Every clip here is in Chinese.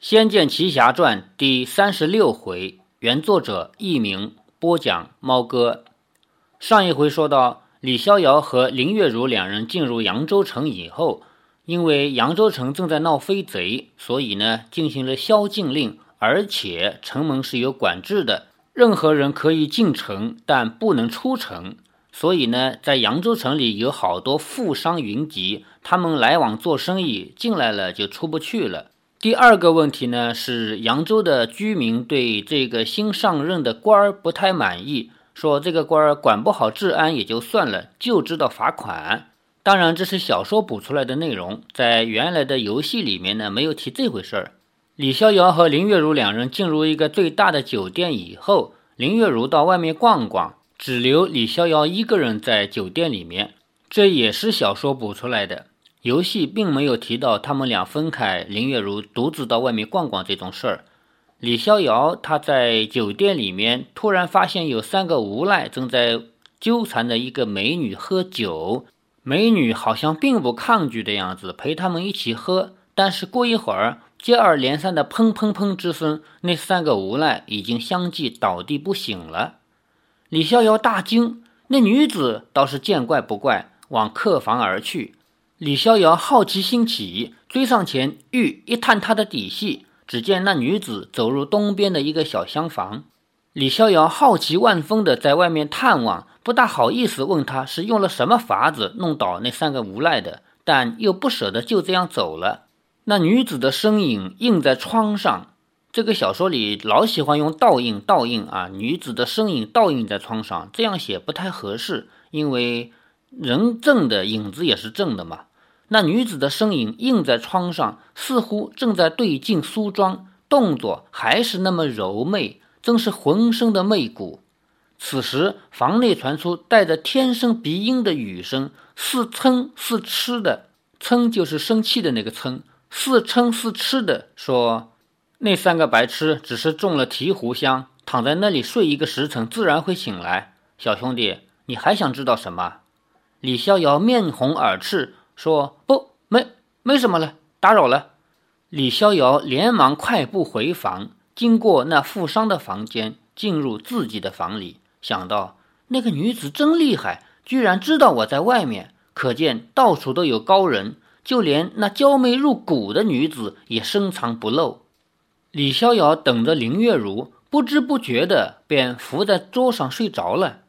仙剑奇侠传》第三十六回，原作者佚名，播讲猫哥。上一回说到，李逍遥和林月如两人进入扬州城以后，因为扬州城正在闹飞贼，所以呢进行了宵禁令，而且城门是有管制的，任何人可以进城，但不能出城。所以呢，在扬州城里有好多富商云集，他们来往做生意，进来了就出不去了。第二个问题呢，是扬州的居民对这个新上任的官儿不太满意，说这个官儿管不好治安也就算了，就知道罚款。当然，这是小说补出来的内容，在原来的游戏里面呢，没有提这回事儿。李逍遥和林月如两人进入一个最大的酒店以后，林月如到外面逛逛，只留李逍遥一个人在酒店里面，这也是小说补出来的。游戏并没有提到他们俩分开，林月如独自到外面逛逛这种事儿。李逍遥他在酒店里面突然发现有三个无赖正在纠缠着一个美女喝酒，美女好像并不抗拒的样子，陪他们一起喝。但是过一会儿，接二连三的砰砰砰之声，那三个无赖已经相继倒地不醒了。李逍遥大惊，那女子倒是见怪不怪，往客房而去。李逍遥好奇心起，追上前欲一探她的底细。只见那女子走入东边的一个小厢房。李逍遥好奇万分的在外面探望，不大好意思问他是用了什么法子弄倒那三个无赖的，但又不舍得就这样走了。那女子的身影映在窗上，这个小说里老喜欢用倒映，倒映啊，女子的身影倒映在窗上，这样写不太合适，因为人正的影子也是正的嘛。那女子的身影映在窗上，似乎正在对镜梳妆，动作还是那么柔媚，真是浑身的媚骨。此时，房内传出带着天生鼻音的语声，似嗔似痴的“嗔”就是生气的那个“嗔”，似嗔似痴的说：“那三个白痴只是中了提壶香，躺在那里睡一个时辰，自然会醒来。小兄弟，你还想知道什么？”李逍遥面红耳赤。说不，没没什么了，打扰了。李逍遥连忙快步回房，经过那富商的房间，进入自己的房里，想到那个女子真厉害，居然知道我在外面，可见到处都有高人，就连那娇媚入骨的女子也深藏不露。李逍遥等着林月如，不知不觉的便伏在桌上睡着了。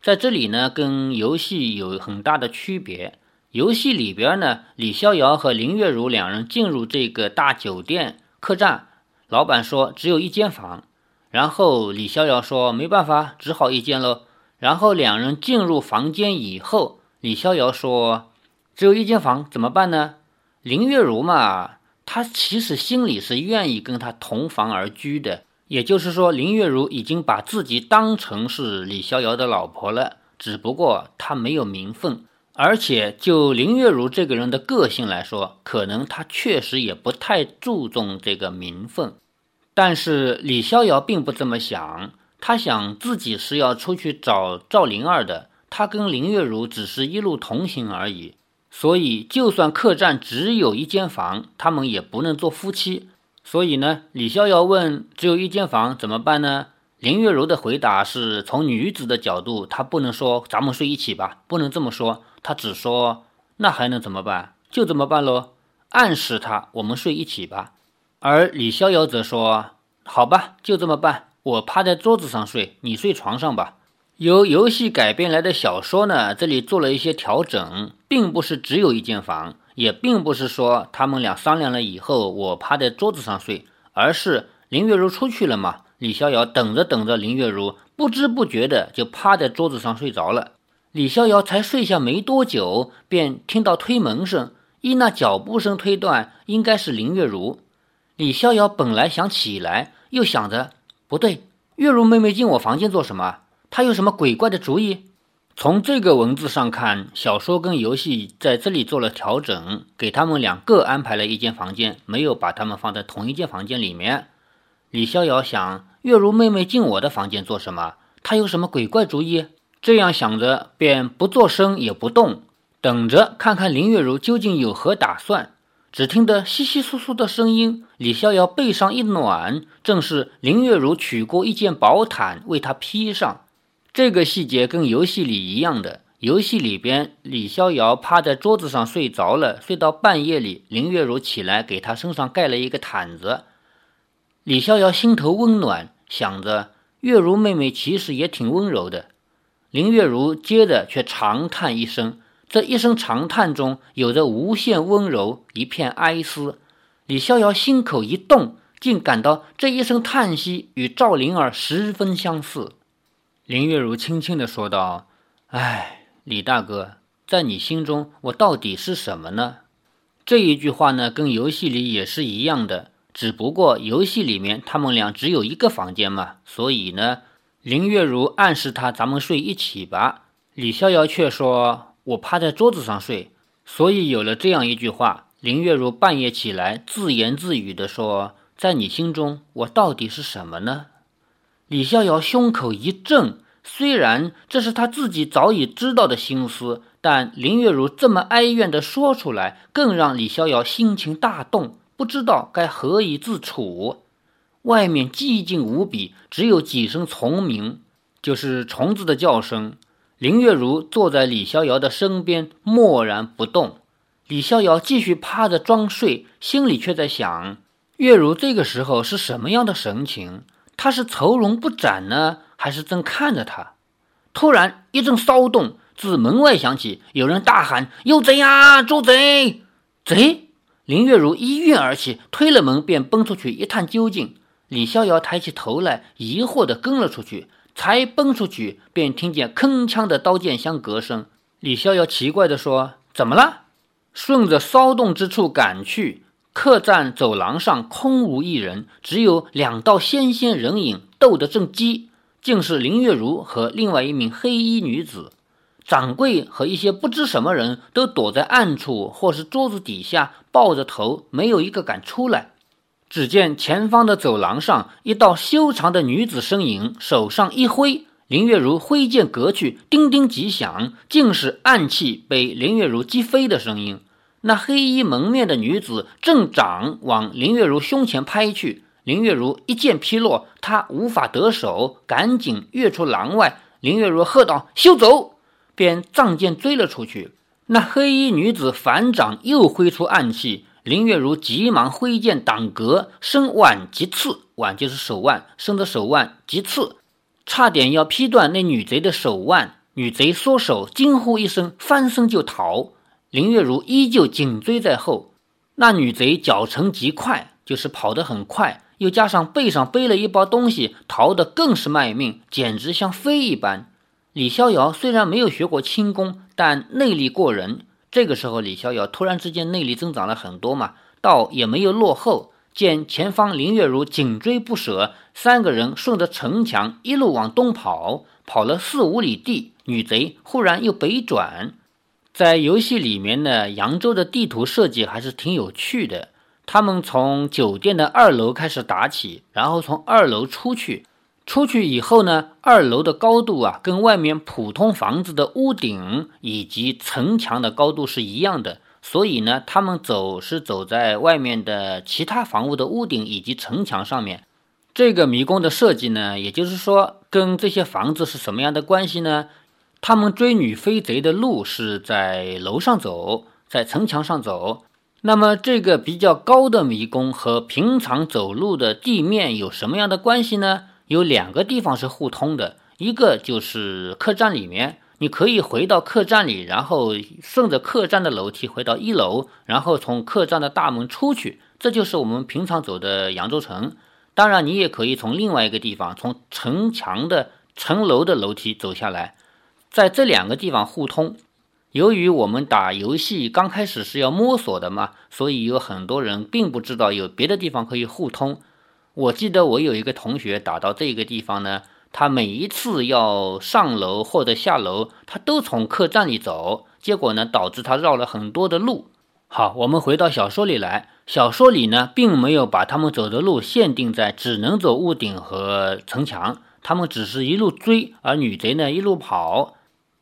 在这里呢，跟游戏有很大的区别。游戏里边呢，李逍遥和林月如两人进入这个大酒店客栈，老板说只有一间房，然后李逍遥说没办法，只好一间喽。然后两人进入房间以后，李逍遥说只有一间房怎么办呢？林月如嘛，他其实心里是愿意跟他同房而居的，也就是说林月如已经把自己当成是李逍遥的老婆了，只不过他没有名分。而且，就林月如这个人的个性来说，可能他确实也不太注重这个名分。但是李逍遥并不这么想，他想自己是要出去找赵灵儿的，他跟林月如只是一路同行而已。所以，就算客栈只有一间房，他们也不能做夫妻。所以呢，李逍遥问：“只有一间房怎么办呢？”林月如的回答是从女子的角度，她不能说“咱们睡一起吧”，不能这么说。她只说：“那还能怎么办？就这么办喽。”暗示他我们睡一起吧。而李逍遥则说：“好吧，就这么办。我趴在桌子上睡，你睡床上吧。”由游戏改编来的小说呢，这里做了一些调整，并不是只有一间房，也并不是说他们俩商量了以后我趴在桌子上睡，而是林月如出去了嘛。李逍遥等着等着，林月如不知不觉的就趴在桌子上睡着了。李逍遥才睡下没多久，便听到推门声。依那脚步声推断，应该是林月如。李逍遥本来想起来，又想着不对，月如妹妹进我房间做什么？她有什么鬼怪的主意？从这个文字上看，小说跟游戏在这里做了调整，给他们两个安排了一间房间，没有把他们放在同一间房间里面。李逍遥想，月如妹妹进我的房间做什么？她有什么鬼怪主意？这样想着，便不作声也不动，等着看看林月如究竟有何打算。只听得窸窸窣窣的声音，李逍遥背上一暖，正是林月如取过一件薄毯为他披上。这个细节跟游戏里一样的。游戏里边，李逍遥趴在桌子上睡着了，睡到半夜里，林月如起来给他身上盖了一个毯子。李逍遥心头温暖，想着月如妹妹其实也挺温柔的。林月如接着却长叹一声，这一声长叹中有着无限温柔，一片哀思。李逍遥心口一动，竟感到这一声叹息与赵灵儿十分相似。林月如轻轻地说道：“唉，李大哥，在你心中，我到底是什么呢？”这一句话呢，跟游戏里也是一样的。只不过游戏里面他们俩只有一个房间嘛，所以呢，林月如暗示他咱们睡一起吧。李逍遥却说：“我趴在桌子上睡。”所以有了这样一句话，林月如半夜起来自言自语地说：“在你心中，我到底是什么呢？”李逍遥胸口一震，虽然这是他自己早已知道的心思，但林月如这么哀怨地说出来，更让李逍遥心情大动。不知道该何以自处，外面寂静无比，只有几声虫鸣，就是虫子的叫声。林月如坐在李逍遥的身边，默然不动。李逍遥继续趴着装睡，心里却在想：月如这个时候是什么样的神情？他是愁容不展呢，还是正看着他？突然一阵骚动，自门外响起，有人大喊：“有贼啊！捉贼！贼！”林月如一跃而起，推了门便奔出去一探究竟。李逍遥抬起头来，疑惑地跟了出去。才奔出去，便听见铿锵的刀剑相隔声。李逍遥奇怪地说：“怎么了？”顺着骚动之处赶去，客栈走廊上空无一人，只有两道纤纤人影斗得正激，竟是林月如和另外一名黑衣女子。掌柜和一些不知什么人都躲在暗处，或是桌子底下，抱着头，没有一个敢出来。只见前方的走廊上，一道修长的女子身影，手上一挥，林月如挥剑隔去，叮叮几响，竟是暗器被林月如击飞的声音。那黑衣蒙面的女子正掌往林月如胸前拍去，林月如一剑劈落，她无法得手，赶紧跃出廊外。林月如喝道：“休走！”便仗剑追了出去，那黑衣女子反掌又挥出暗器，林月如急忙挥剑挡格，伸腕即刺，腕就是手腕，伸着手腕即刺，差点要劈断那女贼的手腕。女贼缩手，惊呼一声，翻身就逃。林月如依旧紧追在后。那女贼脚程极快，就是跑得很快，又加上背上背了一包东西，逃得更是卖命，简直像飞一般。李逍遥虽然没有学过轻功，但内力过人。这个时候，李逍遥突然之间内力增长了很多嘛，倒也没有落后。见前方林月如紧追不舍，三个人顺着城墙一路往东跑，跑了四五里地，女贼忽然又北转。在游戏里面呢，扬州的地图设计还是挺有趣的。他们从酒店的二楼开始打起，然后从二楼出去。出去以后呢，二楼的高度啊，跟外面普通房子的屋顶以及城墙的高度是一样的，所以呢，他们走是走在外面的其他房屋的屋顶以及城墙上面。这个迷宫的设计呢，也就是说，跟这些房子是什么样的关系呢？他们追女飞贼的路是在楼上走，在城墙上走。那么，这个比较高的迷宫和平常走路的地面有什么样的关系呢？有两个地方是互通的，一个就是客栈里面，你可以回到客栈里，然后顺着客栈的楼梯回到一楼，然后从客栈的大门出去，这就是我们平常走的扬州城。当然，你也可以从另外一个地方，从城墙的城楼的楼梯走下来，在这两个地方互通。由于我们打游戏刚开始是要摸索的嘛，所以有很多人并不知道有别的地方可以互通。我记得我有一个同学打到这个地方呢，他每一次要上楼或者下楼，他都从客栈里走，结果呢导致他绕了很多的路。好，我们回到小说里来，小说里呢并没有把他们走的路限定在只能走屋顶和城墙，他们只是一路追，而女贼呢一路跑。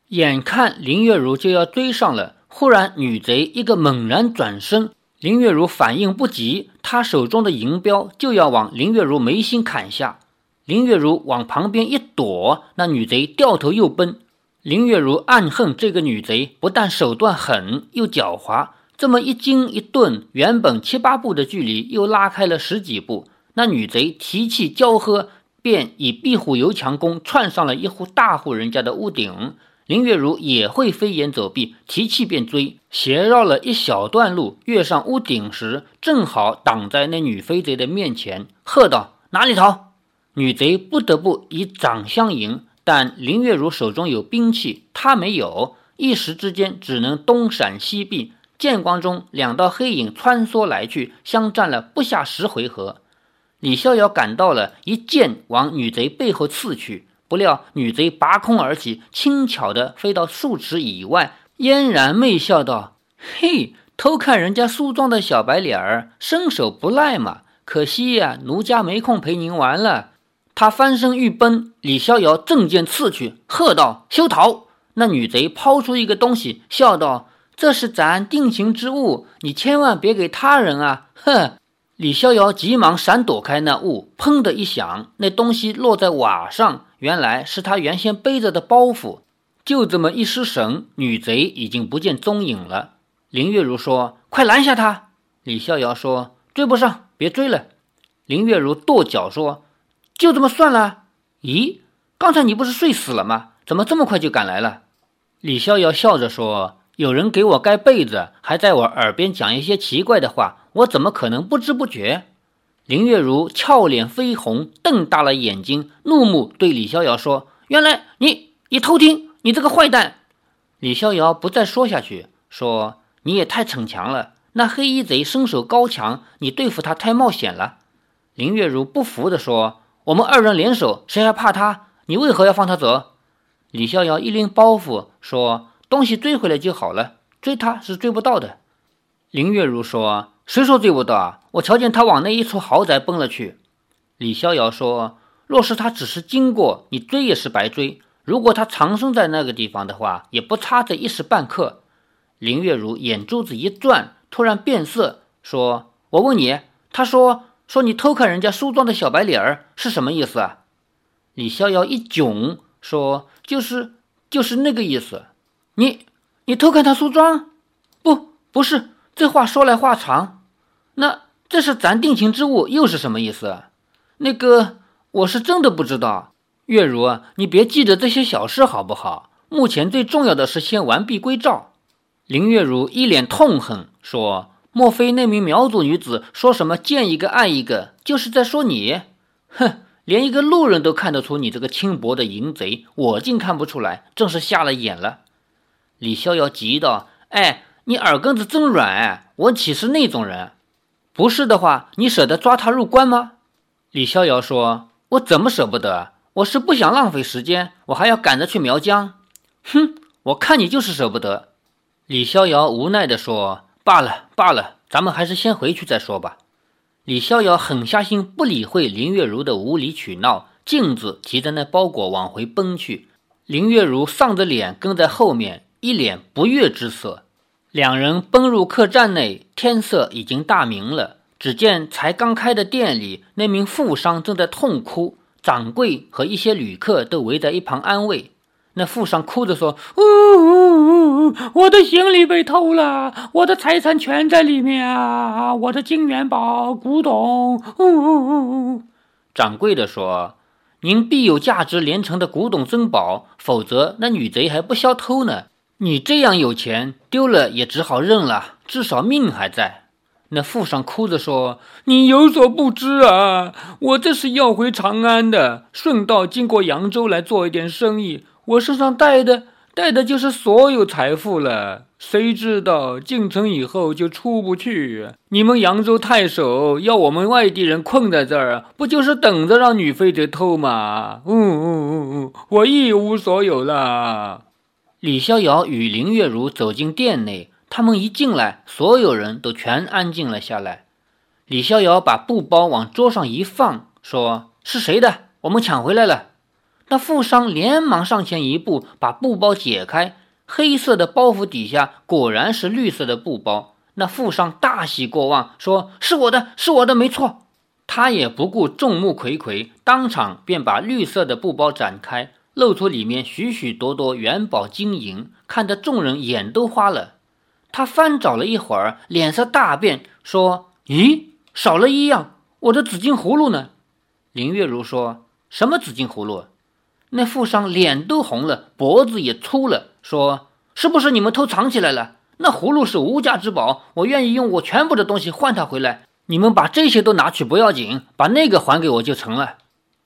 眼看林月如就要追上了，忽然女贼一个猛然转身。林月如反应不及，他手中的银镖就要往林月如眉心砍下。林月如往旁边一躲，那女贼掉头又奔。林月如暗恨这个女贼不但手段狠，又狡猾。这么一惊一顿，原本七八步的距离又拉开了十几步。那女贼提气交喝，便以壁虎游墙功窜上了一户大户人家的屋顶。林月如也会飞檐走壁，提气便追，斜绕了一小段路，跃上屋顶时，正好挡在那女飞贼的面前，喝道：“哪里逃！”女贼不得不以掌相迎，但林月如手中有兵器，她没有，一时之间只能东闪西避。剑光中，两道黑影穿梭来去，相战了不下十回合。李逍遥赶到了，一剑往女贼背后刺去，不料女贼拔空而起，轻巧地飞到数尺以外，嫣然媚笑道：“嘿，偷看人家梳妆的小白脸儿，身手不赖嘛。可惜呀，奴家没空陪您玩了。”他翻身欲奔，李逍遥正剑刺去，喝道：“休逃！”那女贼抛出一个东西，笑道：“这是咱定情之物，你千万别给他人啊！”哼！李逍遥急忙闪躲开那物，砰的一响，那东西落在瓦上，原来是他原先背着的包袱。就这么一失神，女贼已经不见踪影了。林月如说：“快拦下他！”李逍遥说：“追不上，别追了。”林月如跺脚说。就这么算了？咦，刚才你不是睡死了吗？怎么这么快就赶来了？李逍遥笑着说：“有人给我盖被子，还在我耳边讲一些奇怪的话，我怎么可能不知不觉？”林月如俏脸绯红，瞪大了眼睛，怒目对李逍遥说：“原来你你偷听，你这个坏蛋！”李逍遥不再说下去，说：“你也太逞强了，那黑衣贼身手高强，你对付他太冒险了。”林月如不服地说。我们二人联手，谁还怕他？你为何要放他走？李逍遥一拎包袱说：“东西追回来就好了，追他是追不到的。”林月如说：“谁说追不到啊？我瞧见他往那一处豪宅奔了去。”李逍遥说：“若是他只是经过，你追也是白追；如果他藏身在那个地方的话，也不差这一时半刻。”林月如眼珠子一转，突然变色，说：“我问你，他说。”说你偷看人家梳妆的小白脸儿是什么意思啊？李逍遥一窘，说：“就是就是那个意思。你你偷看他梳妆？不不是，这话说来话长。那这是咱定情之物，又是什么意思？那个我是真的不知道。月如，你别记着这些小事好不好？目前最重要的是先完璧归赵。”林月如一脸痛恨，说。莫非那名苗族女子说什么见一个爱一个，就是在说你？哼，连一个路人都看得出你这个轻薄的淫贼，我竟看不出来，真是瞎了眼了。李逍遥急道：“哎，你耳根子真软！我岂是那种人？不是的话，你舍得抓他入关吗？”李逍遥说：“我怎么舍不得？我是不想浪费时间，我还要赶着去苗疆。”哼，我看你就是舍不得。李逍遥无奈地说。罢了罢了，咱们还是先回去再说吧。李逍遥狠下心，不理会林月如的无理取闹，径自提着那包裹往回奔去。林月如丧着脸跟在后面，一脸不悦之色。两人奔入客栈内，天色已经大明了。只见才刚开的店里，那名富商正在痛哭，掌柜和一些旅客都围在一旁安慰。那富商哭着说：“呜呜呜，我的行李被偷了，我的财产全在里面啊！我的金元宝、古董。”呜呜呜！掌柜的说：“您必有价值连城的古董珍宝，否则那女贼还不消偷呢。你这样有钱，丢了也只好认了，至少命还在。”那富商哭着说：“你有所不知啊，我这是要回长安的，顺道经过扬州来做一点生意。”我身上带的带的就是所有财富了，谁知道进城以后就出不去？你们扬州太守要我们外地人困在这儿，不就是等着让女飞贼偷吗？嗯嗯嗯嗯，我一无所有了。李逍遥与林月如走进店内，他们一进来，所有人都全安静了下来。李逍遥把布包往桌上一放，说：“是谁的？我们抢回来了。”那富商连忙上前一步，把布包解开，黑色的包袱底下果然是绿色的布包。那富商大喜过望，说：“是我的，是我的，没错。”他也不顾众目睽睽，当场便把绿色的布包展开，露出里面许许多多元宝金银，看得众人眼都花了。他翻找了一会儿，脸色大变，说：“咦，少了一样，我的紫金葫芦呢？”林月如说：“什么紫金葫芦？”那富商脸都红了，脖子也粗了，说：“是不是你们偷藏起来了？那葫芦是无价之宝，我愿意用我全部的东西换它回来。你们把这些都拿去不要紧，把那个还给我就成了。”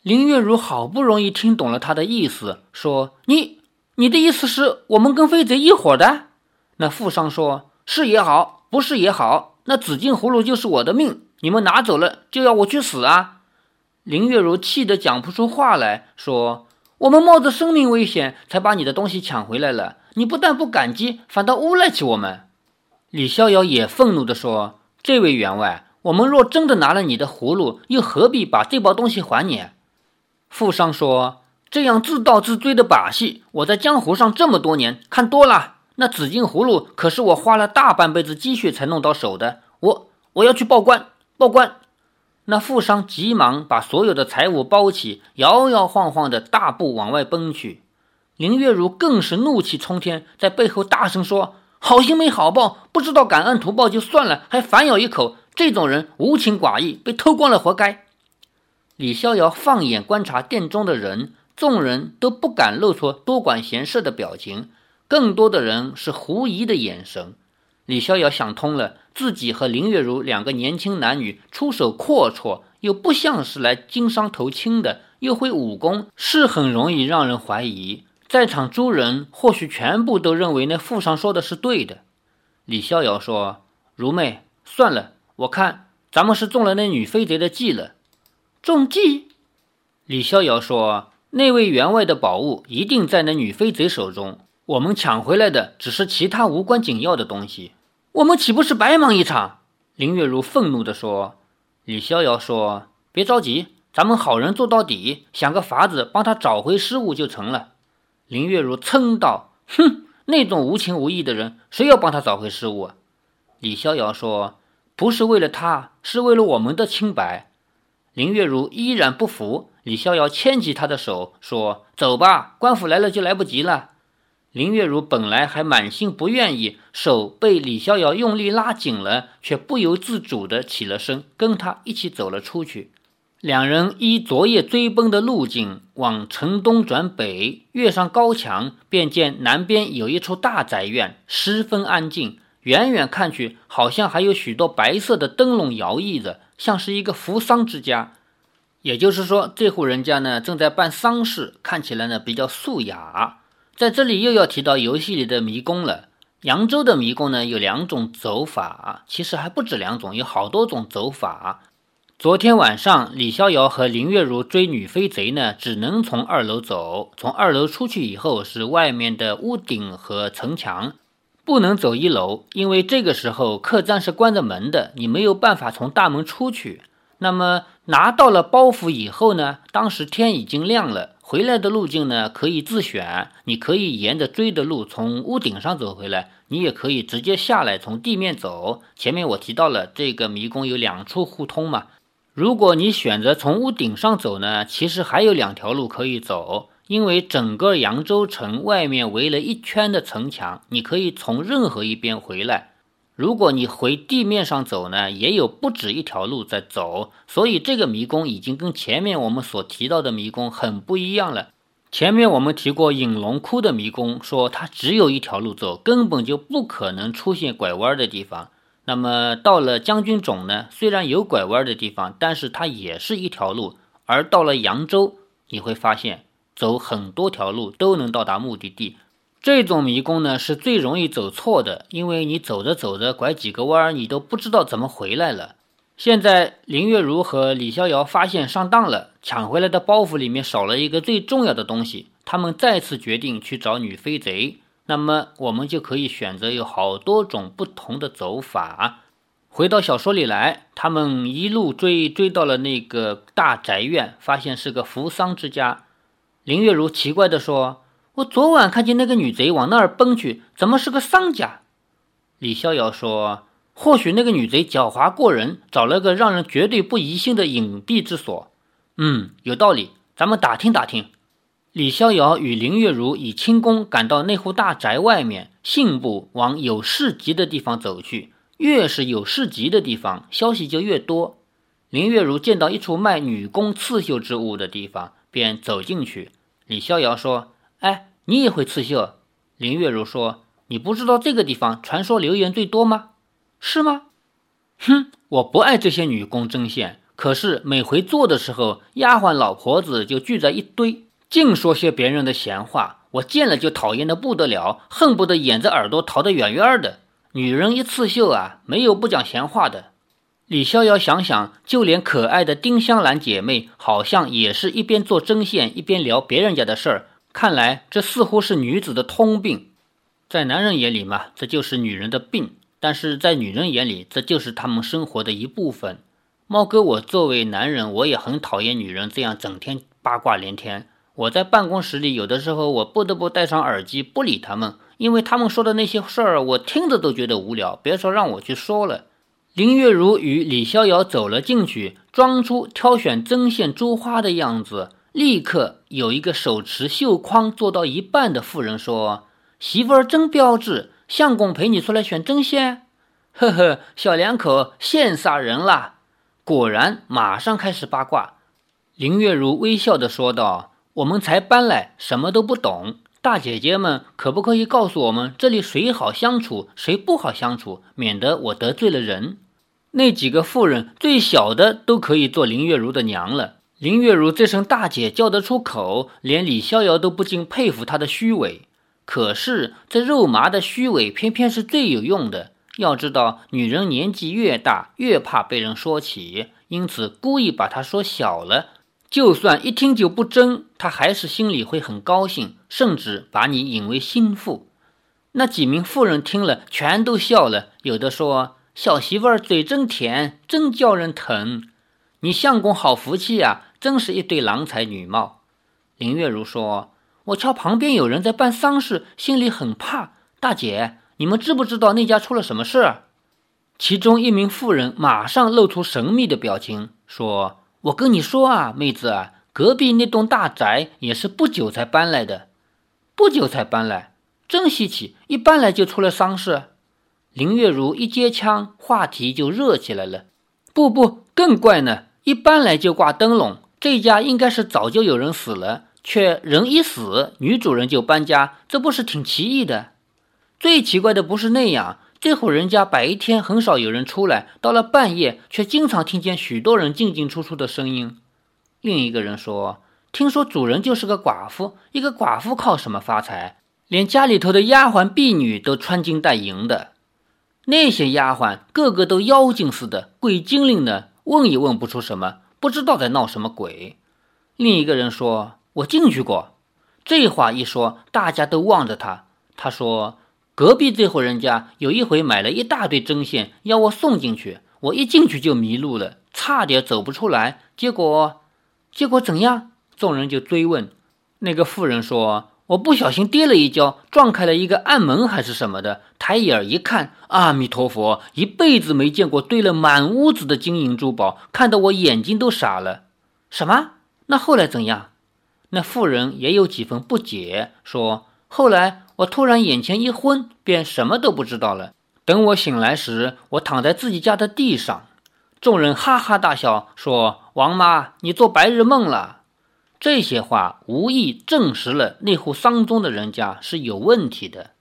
林月如好不容易听懂了他的意思，说：“你，你的意思是我们跟飞贼一伙的？”那富商说：“是也好，不是也好，那紫金葫芦就是我的命，你们拿走了就要我去死啊！”林月如气得讲不出话来，说。我们冒着生命危险才把你的东西抢回来了，你不但不感激，反倒诬赖起我们。李逍遥也愤怒地说：“这位员外，我们若真的拿了你的葫芦，又何必把这包东西还你？”富商说：“这样自盗自追的把戏，我在江湖上这么多年看多了。那紫金葫芦可是我花了大半辈子积蓄才弄到手的，我我要去报官，报官。”那富商急忙把所有的财物包起，摇摇晃晃的大步往外奔去。林月如更是怒气冲天，在背后大声说：“好心没好报，不知道感恩图报就算了，还反咬一口。这种人无情寡义，被偷光了活该。”李逍遥放眼观察殿中的人，众人都不敢露出多管闲事的表情，更多的人是狐疑的眼神。李逍遥想通了。自己和林月如两个年轻男女出手阔绰，又不像是来经商投亲的，又会武功，是很容易让人怀疑。在场诸人或许全部都认为那富商说的是对的。李逍遥说：“如妹，算了，我看咱们是中了那女飞贼的计了。”中计？李逍遥说：“那位员外的宝物一定在那女飞贼手中，我们抢回来的只是其他无关紧要的东西。”我们岂不是白忙一场？林月如愤怒地说。李逍遥说：“别着急，咱们好人做到底，想个法子帮他找回失物就成了。”林月如嗔道：“哼，那种无情无义的人，谁要帮他找回失物？”李逍遥说：“不是为了他，是为了我们的清白。”林月如依然不服。李逍遥牵起他的手说：“走吧，官府来了就来不及了。”林月如本来还满心不愿意，手被李逍遥用力拉紧了，却不由自主地起了身，跟他一起走了出去。两人依昨夜追奔的路径往城东转北，跃上高墙，便见南边有一处大宅院，十分安静。远远看去，好像还有许多白色的灯笼摇曳着，像是一个扶丧之家。也就是说，这户人家呢正在办丧事，看起来呢比较素雅。在这里又要提到游戏里的迷宫了。扬州的迷宫呢有两种走法，其实还不止两种，有好多种走法。昨天晚上李逍遥和林月如追女飞贼呢，只能从二楼走。从二楼出去以后是外面的屋顶和城墙，不能走一楼，因为这个时候客栈是关着门的，你没有办法从大门出去。那么拿到了包袱以后呢，当时天已经亮了。回来的路径呢，可以自选。你可以沿着追的路从屋顶上走回来，你也可以直接下来从地面走。前面我提到了这个迷宫有两处互通嘛。如果你选择从屋顶上走呢，其实还有两条路可以走，因为整个扬州城外面围了一圈的城墙，你可以从任何一边回来。如果你回地面上走呢，也有不止一条路在走，所以这个迷宫已经跟前面我们所提到的迷宫很不一样了。前面我们提过隐龙窟的迷宫，说它只有一条路走，根本就不可能出现拐弯的地方。那么到了将军冢呢，虽然有拐弯的地方，但是它也是一条路。而到了扬州，你会发现走很多条路都能到达目的地。这种迷宫呢是最容易走错的，因为你走着走着拐几个弯儿，你都不知道怎么回来了。现在林月如和李逍遥发现上当了，抢回来的包袱里面少了一个最重要的东西，他们再次决定去找女飞贼。那么我们就可以选择有好多种不同的走法。回到小说里来，他们一路追追到了那个大宅院，发现是个扶桑之家。林月如奇怪地说。我昨晚看见那个女贼往那儿奔去，怎么是个丧家？李逍遥说：“或许那个女贼狡猾过人，找了个让人绝对不疑心的隐蔽之所。嗯，有道理，咱们打听打听。李逍遥与林月如以轻功赶到那户大宅外面，信步往有市集的地方走去。越是有市集的地方，消息就越多。林月如见到一处卖女工刺绣之物的地方，便走进去。李逍遥说：“哎，你也会刺绣？”林月如说：“你不知道这个地方传说流言最多吗？是吗？”哼，我不爱这些女工针线，可是每回做的时候，丫鬟老婆子就聚在一堆，净说些别人的闲话，我见了就讨厌的不得了，恨不得掩着耳朵逃得远远的。女人一刺绣啊，没有不讲闲话的。李逍遥想想，就连可爱的丁香兰姐妹，好像也是一边做针线，一边聊别人家的事儿。看来这似乎是女子的通病，在男人眼里嘛，这就是女人的病；但是在女人眼里，这就是他们生活的一部分。猫哥，我作为男人，我也很讨厌女人这样整天八卦连天。我在办公室里，有的时候我不得不戴上耳机，不理他们，因为他们说的那些事儿，我听着都觉得无聊，别说让我去说了。林月如与李逍遥走了进去，装出挑选针线、珠花的样子。立刻有一个手持绣筐做到一半的妇人说：“媳妇儿真标致，相公陪你出来选针线？呵呵，小两口羡煞人了。”果然，马上开始八卦。林月如微笑的说道：“我们才搬来，什么都不懂。大姐姐们，可不可以告诉我们这里谁好相处，谁不好相处，免得我得罪了人？”那几个妇人最小的都可以做林月如的娘了。林月如这声大姐叫得出口，连李逍遥都不禁佩服她的虚伪。可是这肉麻的虚伪偏偏是最有用的。要知道，女人年纪越大，越怕被人说起，因此故意把她说小了。就算一听就不真，她还是心里会很高兴，甚至把你引为心腹。那几名妇人听了，全都笑了，有的说。小媳妇儿嘴真甜，真叫人疼。你相公好福气呀，真是一对郎才女貌。林月如说：“我瞧旁边有人在办丧事，心里很怕。大姐，你们知不知道那家出了什么事？”其中一名妇人马上露出神秘的表情，说：“我跟你说啊，妹子，隔壁那栋大宅也是不久才搬来的，不久才搬来，真稀奇，一搬来就出了丧事。”林月如一接枪，话题就热起来了。不不，更怪呢！一搬来就挂灯笼，这家应该是早就有人死了，却人一死，女主人就搬家，这不是挺奇异的？最奇怪的不是那样，这户人家白天很少有人出来，到了半夜却经常听见许多人进进出出的声音。另一个人说：“听说主人就是个寡妇，一个寡妇靠什么发财？连家里头的丫鬟婢女都穿金戴银的。”那些丫鬟个个都妖精似的，鬼精灵的，问也问不出什么，不知道在闹什么鬼。另一个人说：“我进去过。”这话一说，大家都望着他。他说：“隔壁这户人家有一回买了一大堆针线，要我送进去，我一进去就迷路了，差点走不出来。结果，结果怎样？”众人就追问。那个妇人说。我不小心跌了一跤，撞开了一个暗门还是什么的。抬眼一看，阿弥陀佛，一辈子没见过堆了满屋子的金银珠宝，看得我眼睛都傻了。什么？那后来怎样？那妇人也有几分不解，说：“后来我突然眼前一昏，便什么都不知道了。等我醒来时，我躺在自己家的地上。”众人哈哈大笑，说：“王妈，你做白日梦了。”这些话无疑证实了那户丧钟的人家是有问题的。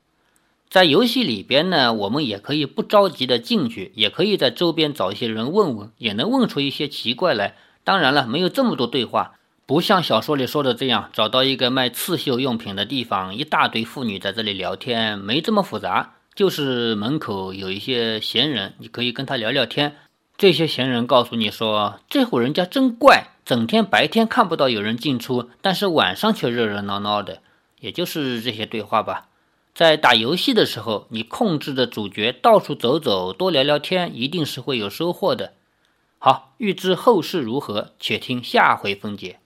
在游戏里边呢，我们也可以不着急的进去，也可以在周边找一些人问问，也能问出一些奇怪来。当然了，没有这么多对话，不像小说里说的这样，找到一个卖刺绣用品的地方，一大堆妇女在这里聊天，没这么复杂。就是门口有一些闲人，你可以跟他聊聊天。这些闲人告诉你说，这户人家真怪。整天白天看不到有人进出，但是晚上却热热闹闹的，也就是这些对话吧。在打游戏的时候，你控制的主角到处走走，多聊聊天，一定是会有收获的。好，预知后事如何，且听下回分解。